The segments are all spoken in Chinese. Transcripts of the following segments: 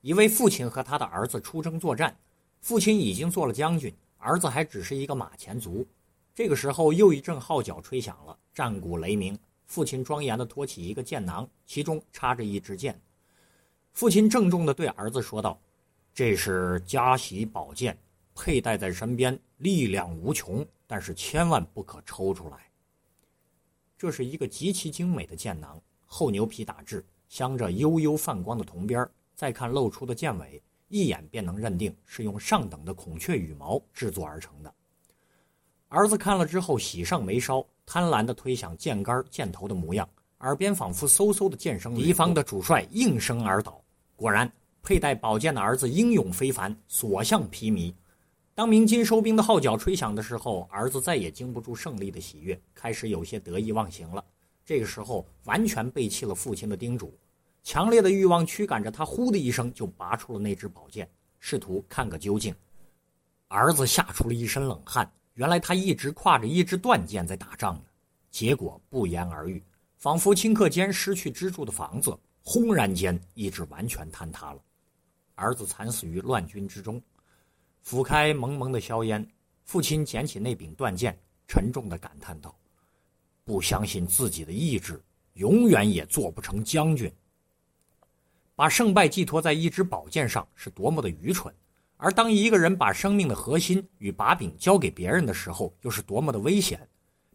一位父亲和他的儿子出征作战，父亲已经做了将军，儿子还只是一个马前卒。这个时候，又一阵号角吹响了，战鼓雷鸣。父亲庄严地托起一个箭囊，其中插着一支箭。父亲郑重地对儿子说道：“这是家喜宝剑，佩戴在身边，力量无穷，但是千万不可抽出来。”这是一个极其精美的箭囊，厚牛皮打制，镶着悠悠泛光的铜边。再看露出的箭尾，一眼便能认定是用上等的孔雀羽毛制作而成的。儿子看了之后，喜上眉梢，贪婪地推想箭杆、箭头的模样，耳边仿佛嗖嗖的箭声。敌方的主帅应声而倒。果然，佩戴宝剑的儿子英勇非凡，所向披靡。当鸣金收兵的号角吹响的时候，儿子再也经不住胜利的喜悦，开始有些得意忘形了。这个时候，完全背弃了父亲的叮嘱，强烈的欲望驱赶着他，呼的一声就拔出了那支宝剑，试图看个究竟。儿子吓出了一身冷汗，原来他一直挎着一支断剑在打仗呢。结果不言而喻，仿佛顷刻间失去支柱的房子，轰然间意志完全坍塌了。儿子惨死于乱军之中。抚开蒙蒙的硝烟，父亲捡起那柄断剑，沉重地感叹道：“不相信自己的意志，永远也做不成将军。把胜败寄托在一支宝剑上，是多么的愚蠢！而当一个人把生命的核心与把柄交给别人的时候，又是多么的危险！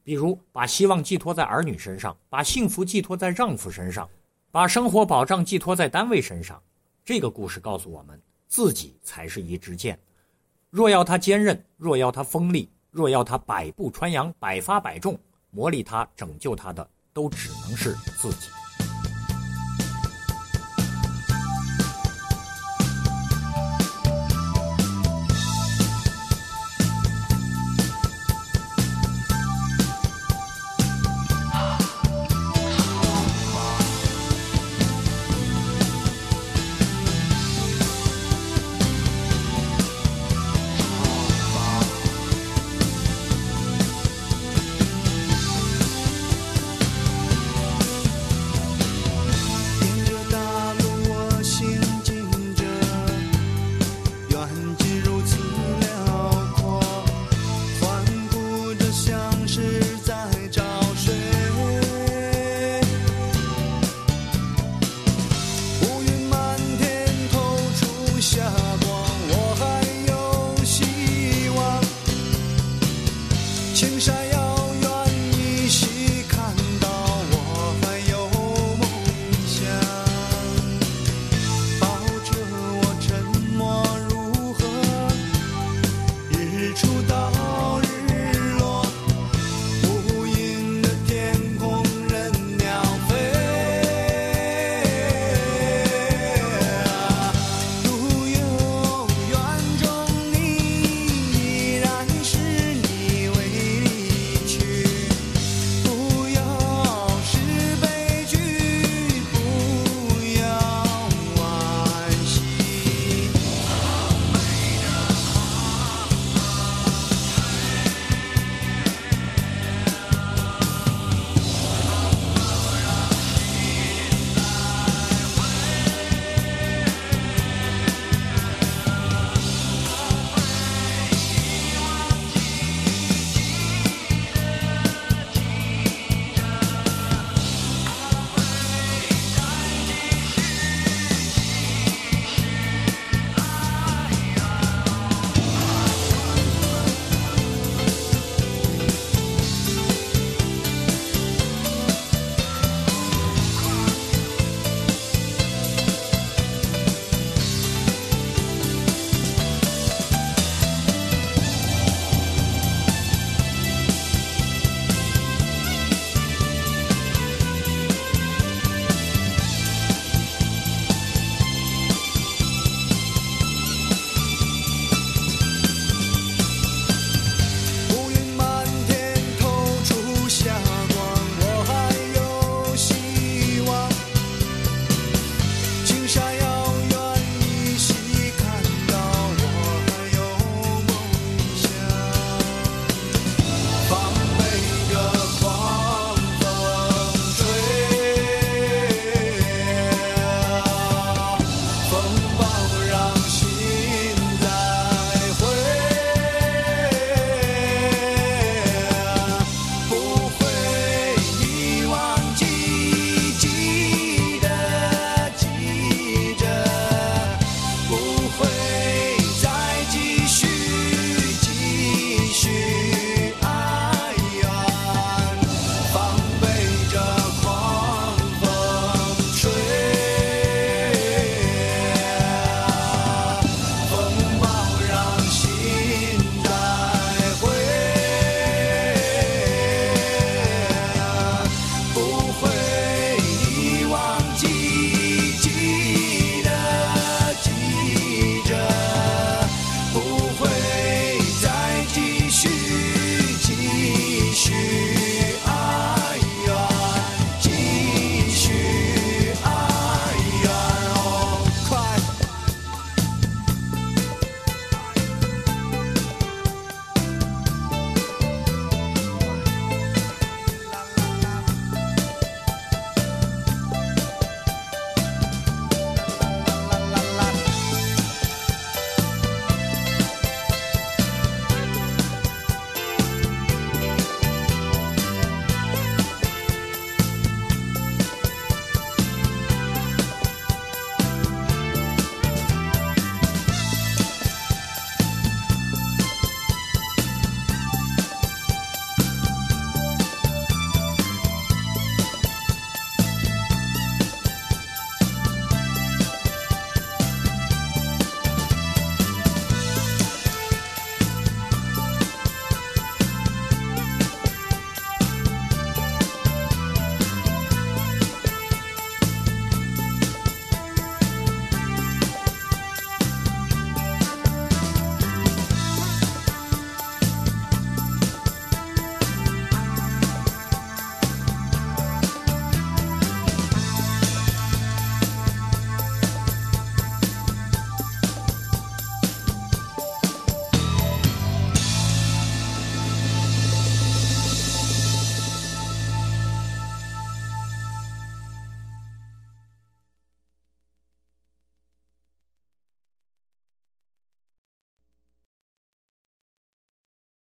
比如，把希望寄托在儿女身上，把幸福寄托在丈夫身上，把生活保障寄托在单位身上。这个故事告诉我们，自己才是一支箭。”若要他坚韧，若要他锋利，若要他百步穿杨、百发百中，磨砺他、拯救他的，都只能是自己。